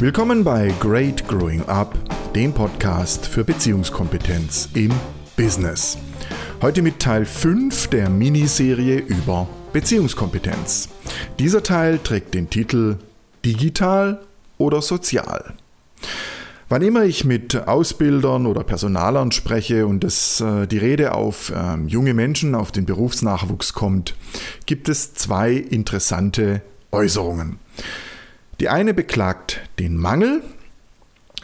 Willkommen bei Great Growing Up, dem Podcast für Beziehungskompetenz im Business. Heute mit Teil 5 der Miniserie über Beziehungskompetenz. Dieser Teil trägt den Titel Digital oder Sozial. Wann immer ich mit Ausbildern oder Personalern spreche und es, äh, die Rede auf äh, junge Menschen, auf den Berufsnachwuchs kommt, gibt es zwei interessante Äußerungen. Die eine beklagt den Mangel,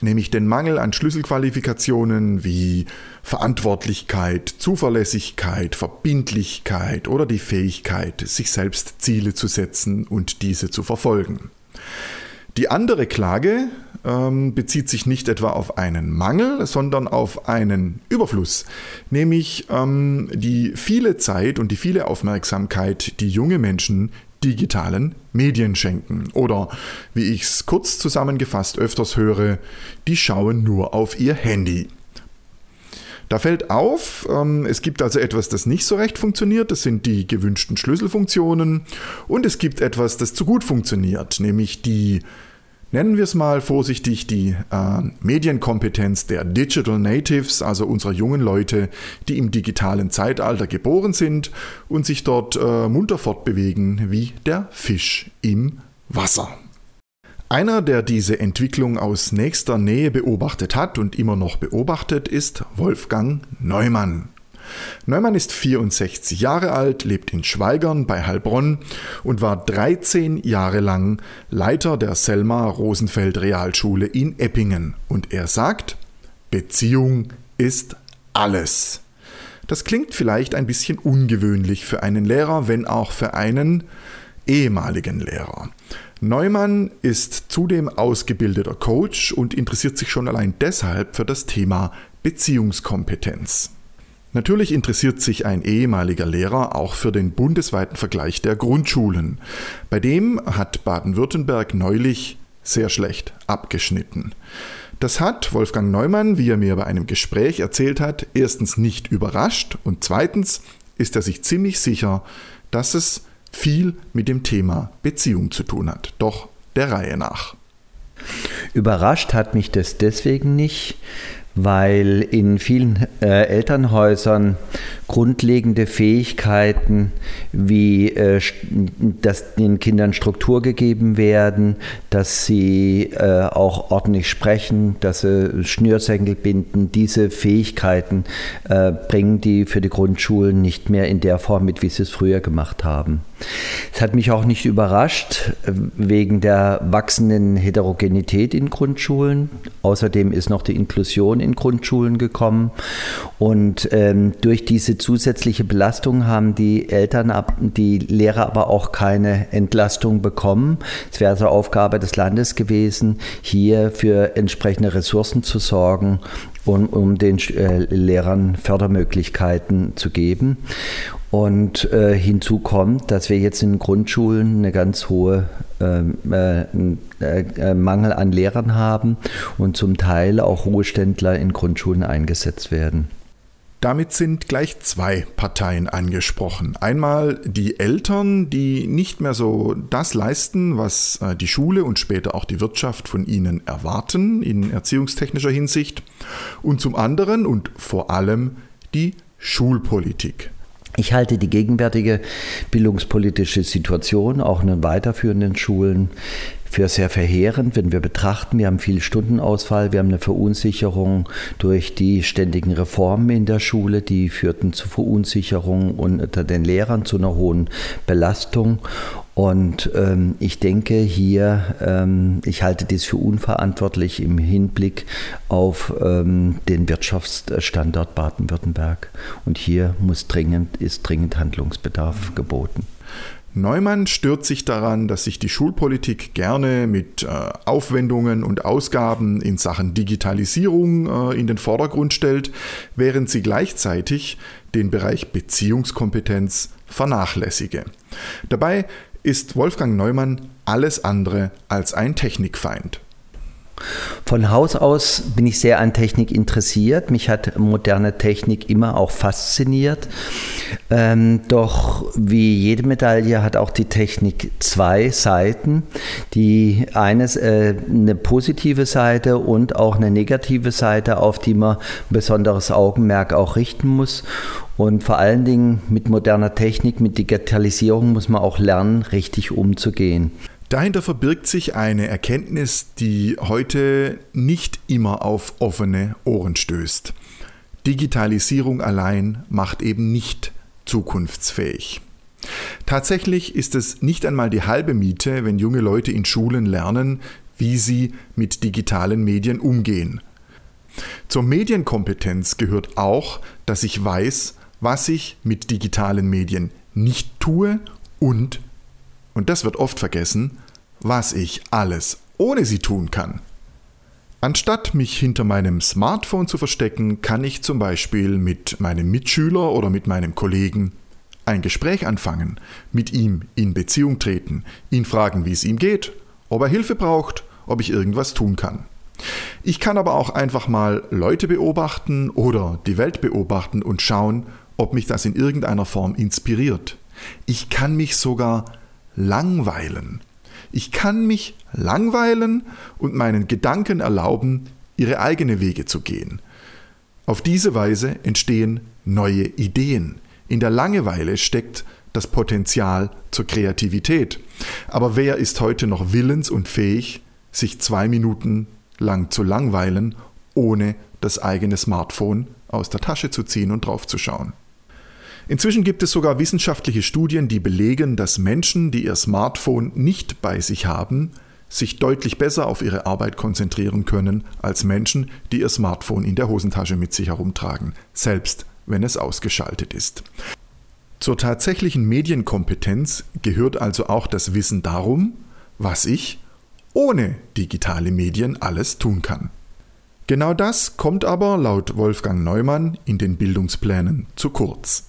nämlich den Mangel an Schlüsselqualifikationen wie Verantwortlichkeit, Zuverlässigkeit, Verbindlichkeit oder die Fähigkeit, sich selbst Ziele zu setzen und diese zu verfolgen. Die andere Klage ähm, bezieht sich nicht etwa auf einen Mangel, sondern auf einen Überfluss, nämlich ähm, die viele Zeit und die viele Aufmerksamkeit, die junge Menschen digitalen Medien schenken. Oder wie ich es kurz zusammengefasst öfters höre, die schauen nur auf ihr Handy. Da fällt auf, ähm, es gibt also etwas, das nicht so recht funktioniert, das sind die gewünschten Schlüsselfunktionen, und es gibt etwas, das zu gut funktioniert, nämlich die nennen wir es mal vorsichtig, die äh, Medienkompetenz der Digital Natives, also unserer jungen Leute, die im digitalen Zeitalter geboren sind und sich dort äh, munter fortbewegen wie der Fisch im Wasser. Einer, der diese Entwicklung aus nächster Nähe beobachtet hat und immer noch beobachtet, ist Wolfgang Neumann. Neumann ist 64 Jahre alt, lebt in Schweigern bei Heilbronn und war 13 Jahre lang Leiter der Selma Rosenfeld Realschule in Eppingen. Und er sagt, Beziehung ist alles. Das klingt vielleicht ein bisschen ungewöhnlich für einen Lehrer, wenn auch für einen ehemaligen Lehrer. Neumann ist zudem ausgebildeter Coach und interessiert sich schon allein deshalb für das Thema Beziehungskompetenz. Natürlich interessiert sich ein ehemaliger Lehrer auch für den bundesweiten Vergleich der Grundschulen. Bei dem hat Baden-Württemberg neulich sehr schlecht abgeschnitten. Das hat Wolfgang Neumann, wie er mir bei einem Gespräch erzählt hat, erstens nicht überrascht und zweitens ist er sich ziemlich sicher, dass es viel mit dem Thema Beziehung zu tun hat. Doch der Reihe nach. Überrascht hat mich das deswegen nicht, weil in vielen äh, Elternhäusern grundlegende Fähigkeiten wie äh, dass den Kindern Struktur gegeben werden, dass sie äh, auch ordentlich sprechen, dass sie Schnürsenkel binden, diese Fähigkeiten äh, bringen die für die Grundschulen nicht mehr in der Form mit, wie sie es früher gemacht haben. Es hat mich auch nicht überrascht wegen der wachsenden Heterogenität in Grundschulen. Außerdem ist noch die Inklusion in Grundschulen gekommen. Und ähm, durch diese zusätzliche Belastung haben die Eltern, die Lehrer aber auch keine Entlastung bekommen. Es wäre also Aufgabe des Landes gewesen, hier für entsprechende Ressourcen zu sorgen um, um den äh, Lehrern Fördermöglichkeiten zu geben. Und äh, hinzu kommt, dass wir jetzt in Grundschulen eine ganz hohe ähm, äh, äh, Mangel an Lehrern haben und zum Teil auch Ruheständler in Grundschulen eingesetzt werden. Damit sind gleich zwei Parteien angesprochen. Einmal die Eltern, die nicht mehr so das leisten, was äh, die Schule und später auch die Wirtschaft von ihnen erwarten in erziehungstechnischer Hinsicht. Und zum anderen und vor allem die Schulpolitik. Ich halte die gegenwärtige bildungspolitische Situation auch in den weiterführenden Schulen für sehr verheerend, wenn wir betrachten, wir haben viel Stundenausfall, wir haben eine Verunsicherung durch die ständigen Reformen in der Schule, die führten zu Verunsicherung unter den Lehrern, zu einer hohen Belastung. Und ähm, ich denke hier, ähm, ich halte dies für unverantwortlich im Hinblick auf ähm, den Wirtschaftsstandort Baden-Württemberg. Und hier muss dringend, ist dringend Handlungsbedarf geboten. Neumann stört sich daran, dass sich die Schulpolitik gerne mit äh, Aufwendungen und Ausgaben in Sachen Digitalisierung äh, in den Vordergrund stellt, während sie gleichzeitig den Bereich Beziehungskompetenz vernachlässige. Dabei ist Wolfgang Neumann alles andere als ein Technikfeind. Von Haus aus bin ich sehr an Technik interessiert. Mich hat moderne Technik immer auch fasziniert. Ähm, doch wie jede Medaille hat auch die Technik zwei Seiten. Die eine äh, eine positive Seite und auch eine negative Seite, auf die man besonderes Augenmerk auch richten muss. Und vor allen Dingen mit moderner Technik, mit Digitalisierung muss man auch lernen, richtig umzugehen. Dahinter verbirgt sich eine Erkenntnis, die heute nicht immer auf offene Ohren stößt. Digitalisierung allein macht eben nicht zukunftsfähig. Tatsächlich ist es nicht einmal die halbe Miete, wenn junge Leute in Schulen lernen, wie sie mit digitalen Medien umgehen. Zur Medienkompetenz gehört auch, dass ich weiß, was ich mit digitalen Medien nicht tue und, und das wird oft vergessen, was ich alles ohne sie tun kann. Anstatt mich hinter meinem Smartphone zu verstecken, kann ich zum Beispiel mit meinem Mitschüler oder mit meinem Kollegen ein Gespräch anfangen, mit ihm in Beziehung treten, ihn fragen, wie es ihm geht, ob er Hilfe braucht, ob ich irgendwas tun kann. Ich kann aber auch einfach mal Leute beobachten oder die Welt beobachten und schauen, ob mich das in irgendeiner Form inspiriert. Ich kann mich sogar langweilen. Ich kann mich langweilen und meinen Gedanken erlauben, ihre eigene Wege zu gehen. Auf diese Weise entstehen neue Ideen. In der Langeweile steckt das Potenzial zur Kreativität. Aber wer ist heute noch willens und fähig, sich zwei Minuten lang zu langweilen, ohne das eigene Smartphone aus der Tasche zu ziehen und draufzuschauen? Inzwischen gibt es sogar wissenschaftliche Studien, die belegen, dass Menschen, die ihr Smartphone nicht bei sich haben, sich deutlich besser auf ihre Arbeit konzentrieren können als Menschen, die ihr Smartphone in der Hosentasche mit sich herumtragen, selbst wenn es ausgeschaltet ist. Zur tatsächlichen Medienkompetenz gehört also auch das Wissen darum, was ich ohne digitale Medien alles tun kann. Genau das kommt aber laut Wolfgang Neumann in den Bildungsplänen zu kurz.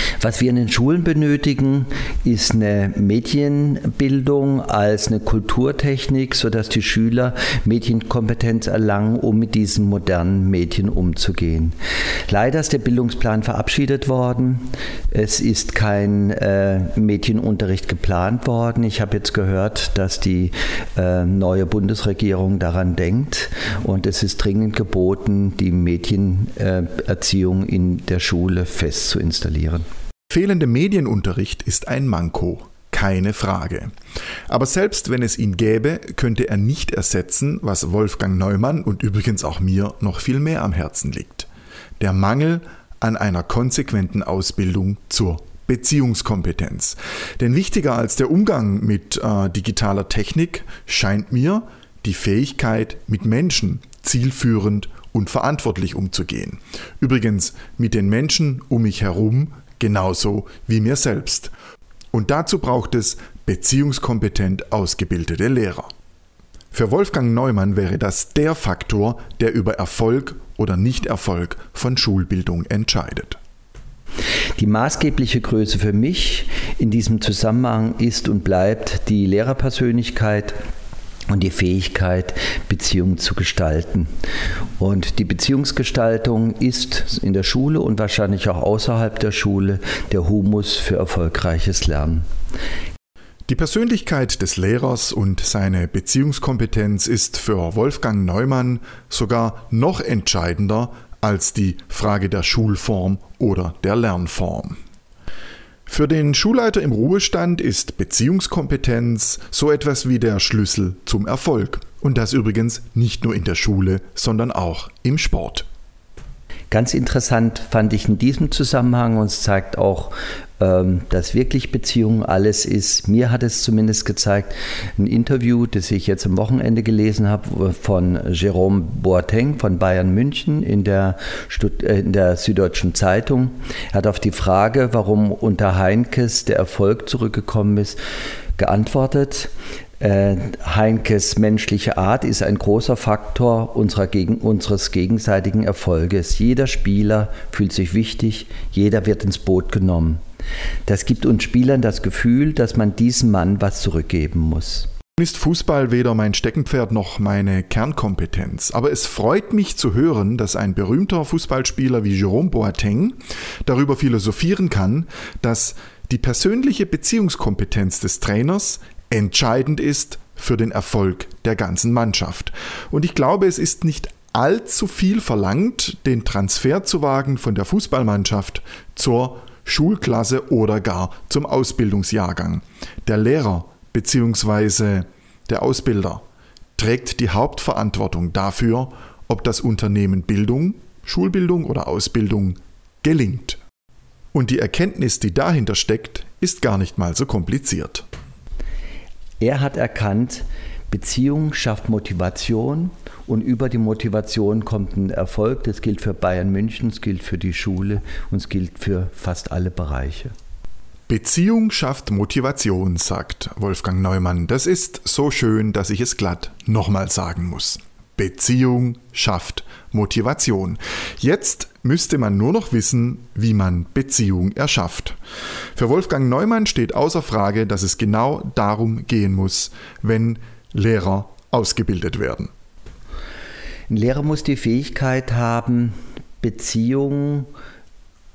Was wir in den Schulen benötigen, ist eine Medienbildung als eine Kulturtechnik, sodass die Schüler Medienkompetenz erlangen, um mit diesen modernen Medien umzugehen. Leider ist der Bildungsplan verabschiedet worden. Es ist kein äh, Medienunterricht geplant worden. Ich habe jetzt gehört, dass die äh, neue Bundesregierung daran denkt und es ist dringend geboten, die Medienerziehung äh, in der Schule fest zu installieren. Fehlende Medienunterricht ist ein Manko, keine Frage. Aber selbst wenn es ihn gäbe, könnte er nicht ersetzen, was Wolfgang Neumann und übrigens auch mir noch viel mehr am Herzen liegt. Der Mangel an einer konsequenten Ausbildung zur Beziehungskompetenz. Denn wichtiger als der Umgang mit äh, digitaler Technik scheint mir die Fähigkeit, mit Menschen zielführend und verantwortlich umzugehen. Übrigens mit den Menschen um mich herum genauso wie mir selbst. Und dazu braucht es beziehungskompetent ausgebildete Lehrer. Für Wolfgang Neumann wäre das der Faktor, der über Erfolg oder Nichterfolg von Schulbildung entscheidet. Die maßgebliche Größe für mich in diesem Zusammenhang ist und bleibt die Lehrerpersönlichkeit, und die Fähigkeit, Beziehungen zu gestalten. Und die Beziehungsgestaltung ist in der Schule und wahrscheinlich auch außerhalb der Schule der Humus für erfolgreiches Lernen. Die Persönlichkeit des Lehrers und seine Beziehungskompetenz ist für Wolfgang Neumann sogar noch entscheidender als die Frage der Schulform oder der Lernform. Für den Schulleiter im Ruhestand ist Beziehungskompetenz so etwas wie der Schlüssel zum Erfolg. Und das übrigens nicht nur in der Schule, sondern auch im Sport. Ganz interessant fand ich in diesem Zusammenhang, und es zeigt auch, dass wirklich Beziehung alles ist. Mir hat es zumindest gezeigt, ein Interview, das ich jetzt am Wochenende gelesen habe, von Jerome Boateng von Bayern München in der, Stud äh, in der Süddeutschen Zeitung. Er hat auf die Frage, warum unter Heinkes der Erfolg zurückgekommen ist, geantwortet. Äh, Heinkes menschliche Art ist ein großer Faktor unserer gegen, unseres gegenseitigen Erfolges. Jeder Spieler fühlt sich wichtig, jeder wird ins Boot genommen. Das gibt uns Spielern das Gefühl, dass man diesem Mann was zurückgeben muss. ist Fußball weder mein Steckenpferd noch meine Kernkompetenz. Aber es freut mich zu hören, dass ein berühmter Fußballspieler wie Jerome Boateng darüber philosophieren kann, dass die persönliche Beziehungskompetenz des Trainers entscheidend ist für den Erfolg der ganzen Mannschaft. Und ich glaube, es ist nicht allzu viel verlangt, den Transfer zu wagen von der Fußballmannschaft zur Schulklasse oder gar zum Ausbildungsjahrgang. Der Lehrer bzw. der Ausbilder trägt die Hauptverantwortung dafür, ob das Unternehmen Bildung, Schulbildung oder Ausbildung gelingt. Und die Erkenntnis, die dahinter steckt, ist gar nicht mal so kompliziert. Er hat erkannt, Beziehung schafft Motivation und über die Motivation kommt ein Erfolg. Das gilt für Bayern München, es gilt für die Schule und es gilt für fast alle Bereiche. Beziehung schafft Motivation, sagt Wolfgang Neumann. Das ist so schön, dass ich es glatt nochmal sagen muss. Beziehung schafft Motivation. Jetzt müsste man nur noch wissen, wie man Beziehung erschafft. Für Wolfgang Neumann steht außer Frage, dass es genau darum gehen muss, wenn Lehrer ausgebildet werden. Ein Lehrer muss die Fähigkeit haben, Beziehungen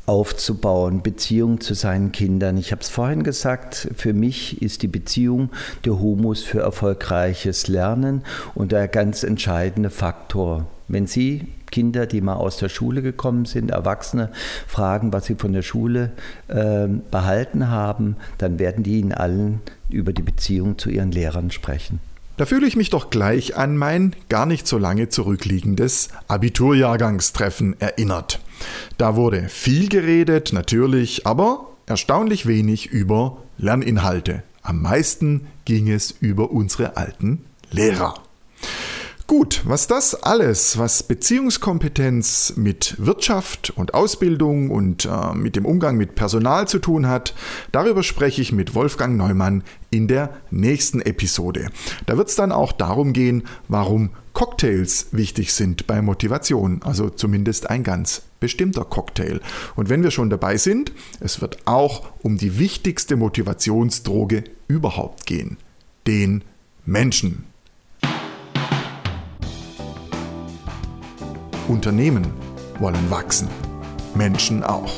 aufzubauen, Beziehung zu seinen Kindern. Ich habe es vorhin gesagt, für mich ist die Beziehung der Humus für erfolgreiches Lernen und der ganz entscheidende Faktor. Wenn Sie Kinder, die mal aus der Schule gekommen sind, Erwachsene, fragen, was sie von der Schule äh, behalten haben, dann werden die Ihnen allen über die Beziehung zu ihren Lehrern sprechen. Da fühle ich mich doch gleich an mein gar nicht so lange zurückliegendes Abiturjahrgangstreffen erinnert. Da wurde viel geredet, natürlich, aber erstaunlich wenig über Lerninhalte. Am meisten ging es über unsere alten Lehrer. Gut, was das alles, was Beziehungskompetenz mit Wirtschaft und Ausbildung und äh, mit dem Umgang mit Personal zu tun hat, darüber spreche ich mit Wolfgang Neumann in der nächsten Episode. Da wird es dann auch darum gehen, warum Cocktails wichtig sind bei Motivation, also zumindest ein ganz bestimmter Cocktail. Und wenn wir schon dabei sind, es wird auch um die wichtigste Motivationsdroge überhaupt gehen, den Menschen. Unternehmen wollen wachsen, Menschen auch.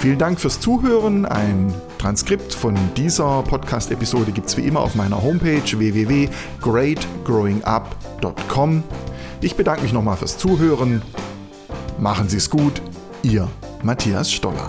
Vielen Dank fürs Zuhören. Ein Transkript von dieser Podcast-Episode gibt es wie immer auf meiner Homepage www.greatgrowingup.com. Ich bedanke mich nochmal fürs Zuhören. Machen Sie es gut, Ihr Matthias Stoller.